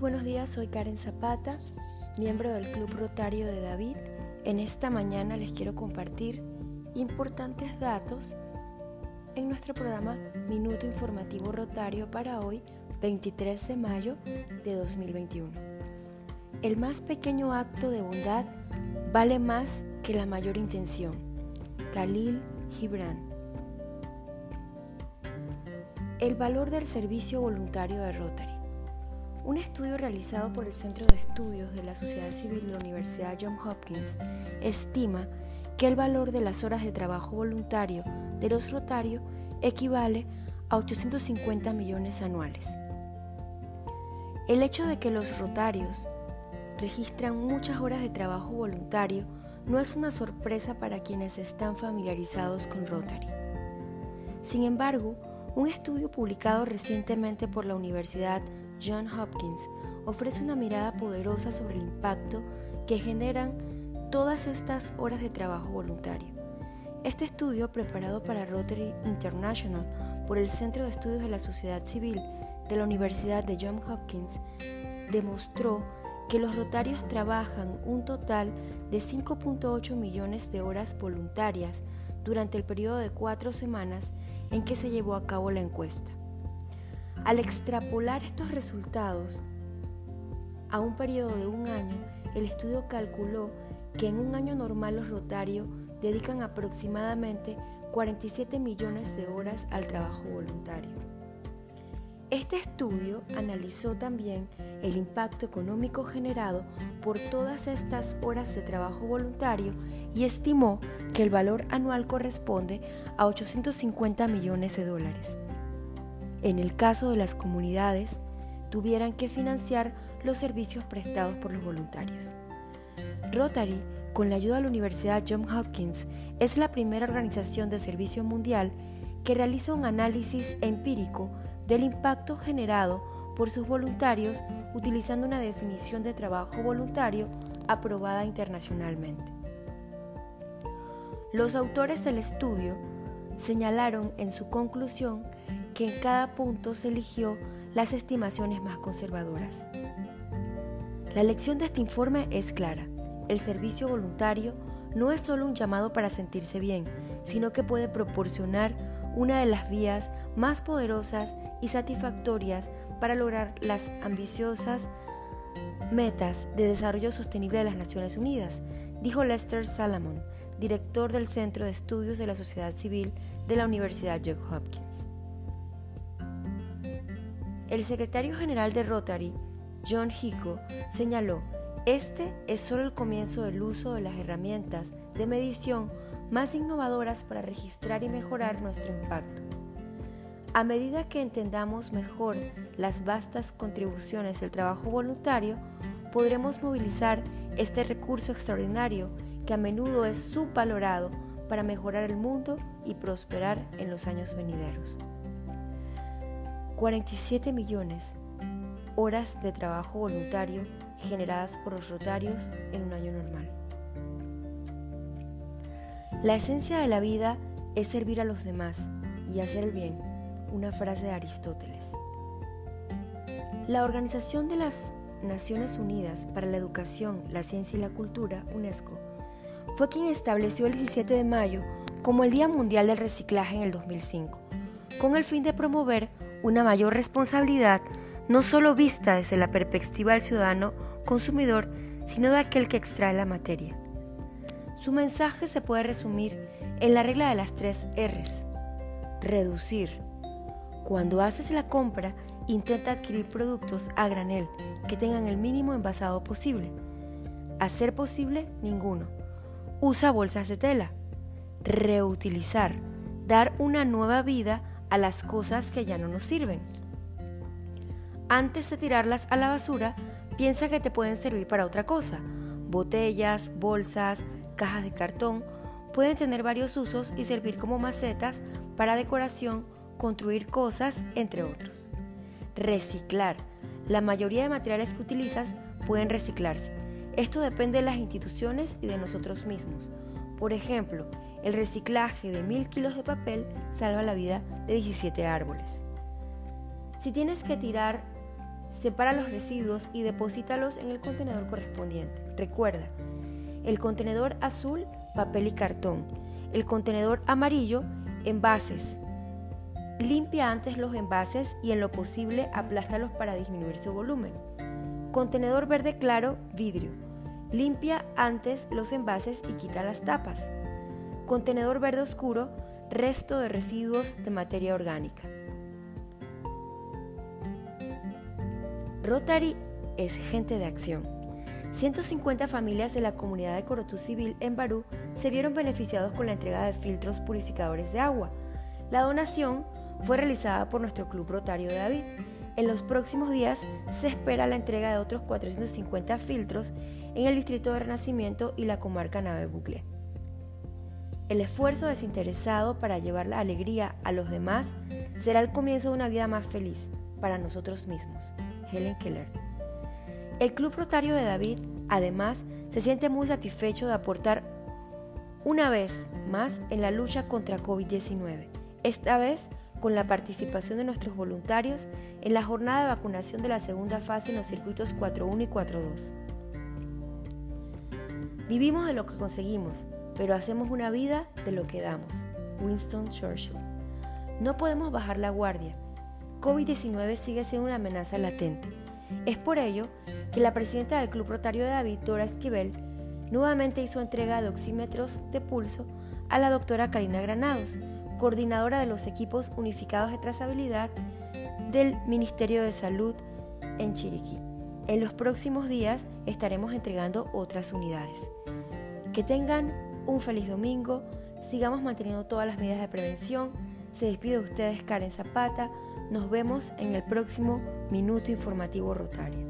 Buenos días, soy Karen Zapata, miembro del Club Rotario de David. En esta mañana les quiero compartir importantes datos en nuestro programa Minuto Informativo Rotario para hoy, 23 de mayo de 2021. El más pequeño acto de bondad vale más que la mayor intención. Khalil Gibran. El valor del servicio voluntario de Rotary. Un estudio realizado por el Centro de Estudios de la Sociedad Civil de la Universidad Johns Hopkins estima que el valor de las horas de trabajo voluntario de los rotarios equivale a 850 millones anuales. El hecho de que los rotarios registran muchas horas de trabajo voluntario no es una sorpresa para quienes están familiarizados con Rotary. Sin embargo, un estudio publicado recientemente por la Universidad John Hopkins ofrece una mirada poderosa sobre el impacto que generan todas estas horas de trabajo voluntario. Este estudio, preparado para Rotary International por el Centro de Estudios de la Sociedad Civil de la Universidad de John Hopkins, demostró que los rotarios trabajan un total de 5.8 millones de horas voluntarias durante el periodo de cuatro semanas en que se llevó a cabo la encuesta. Al extrapolar estos resultados a un periodo de un año, el estudio calculó que en un año normal los rotarios dedican aproximadamente 47 millones de horas al trabajo voluntario. Este estudio analizó también el impacto económico generado por todas estas horas de trabajo voluntario y estimó que el valor anual corresponde a 850 millones de dólares en el caso de las comunidades, tuvieran que financiar los servicios prestados por los voluntarios. Rotary, con la ayuda de la Universidad Johns Hopkins, es la primera organización de servicio mundial que realiza un análisis empírico del impacto generado por sus voluntarios utilizando una definición de trabajo voluntario aprobada internacionalmente. Los autores del estudio señalaron en su conclusión que en cada punto se eligió las estimaciones más conservadoras. La lección de este informe es clara. El servicio voluntario no es solo un llamado para sentirse bien, sino que puede proporcionar una de las vías más poderosas y satisfactorias para lograr las ambiciosas metas de desarrollo sostenible de las Naciones Unidas, dijo Lester Salomon, director del Centro de Estudios de la Sociedad Civil de la Universidad Johns Hopkins. El secretario general de Rotary, John Hico, señaló, este es solo el comienzo del uso de las herramientas de medición más innovadoras para registrar y mejorar nuestro impacto. A medida que entendamos mejor las vastas contribuciones del trabajo voluntario, podremos movilizar este recurso extraordinario que a menudo es subvalorado para mejorar el mundo y prosperar en los años venideros. 47 millones horas de trabajo voluntario generadas por los rotarios en un año normal. La esencia de la vida es servir a los demás y hacer el bien, una frase de Aristóteles. La Organización de las Naciones Unidas para la Educación, la Ciencia y la Cultura, UNESCO, fue quien estableció el 17 de mayo como el Día Mundial del Reciclaje en el 2005, con el fin de promover una mayor responsabilidad no solo vista desde la perspectiva del ciudadano consumidor, sino de aquel que extrae la materia. Su mensaje se puede resumir en la regla de las tres Rs. Reducir. Cuando haces la compra, intenta adquirir productos a granel que tengan el mínimo envasado posible. Hacer posible, ninguno. Usa bolsas de tela. Reutilizar. Dar una nueva vida a las cosas que ya no nos sirven. Antes de tirarlas a la basura, piensa que te pueden servir para otra cosa. Botellas, bolsas, cajas de cartón pueden tener varios usos y servir como macetas para decoración, construir cosas, entre otros. Reciclar. La mayoría de materiales que utilizas pueden reciclarse. Esto depende de las instituciones y de nosotros mismos. Por ejemplo, el reciclaje de mil kilos de papel salva la vida de 17 árboles. Si tienes que tirar separa los residuos y deposítalos en el contenedor correspondiente. Recuerda, el contenedor azul, papel y cartón. El contenedor amarillo, envases. Limpia antes los envases y en lo posible aplástalos para disminuir su volumen. Contenedor verde claro, vidrio. Limpia antes los envases y quita las tapas. Contenedor verde oscuro, resto de residuos de materia orgánica. Rotary es gente de acción. 150 familias de la comunidad de Corotú Civil en Barú se vieron beneficiados con la entrega de filtros purificadores de agua. La donación fue realizada por nuestro Club Rotario de David. En los próximos días se espera la entrega de otros 450 filtros en el distrito de Renacimiento y la comarca Nave Bucle. El esfuerzo desinteresado para llevar la alegría a los demás será el comienzo de una vida más feliz para nosotros mismos. Helen Keller. El Club Rotario de David, además, se siente muy satisfecho de aportar una vez más en la lucha contra COVID-19, esta vez con la participación de nuestros voluntarios en la jornada de vacunación de la segunda fase en los circuitos 4.1 y 4.2. Vivimos de lo que conseguimos, pero hacemos una vida de lo que damos. Winston Churchill. No podemos bajar la guardia COVID-19 sigue siendo una amenaza latente. Es por ello que la presidenta del Club Rotario de David, Dora Esquivel, nuevamente hizo entrega de oxímetros de pulso a la doctora Karina Granados, coordinadora de los equipos unificados de trazabilidad del Ministerio de Salud en Chiriquí. En los próximos días estaremos entregando otras unidades. Que tengan un feliz domingo, sigamos manteniendo todas las medidas de prevención. Se despide de ustedes Karen Zapata nos vemos en el próximo Minuto Informativo Rotario.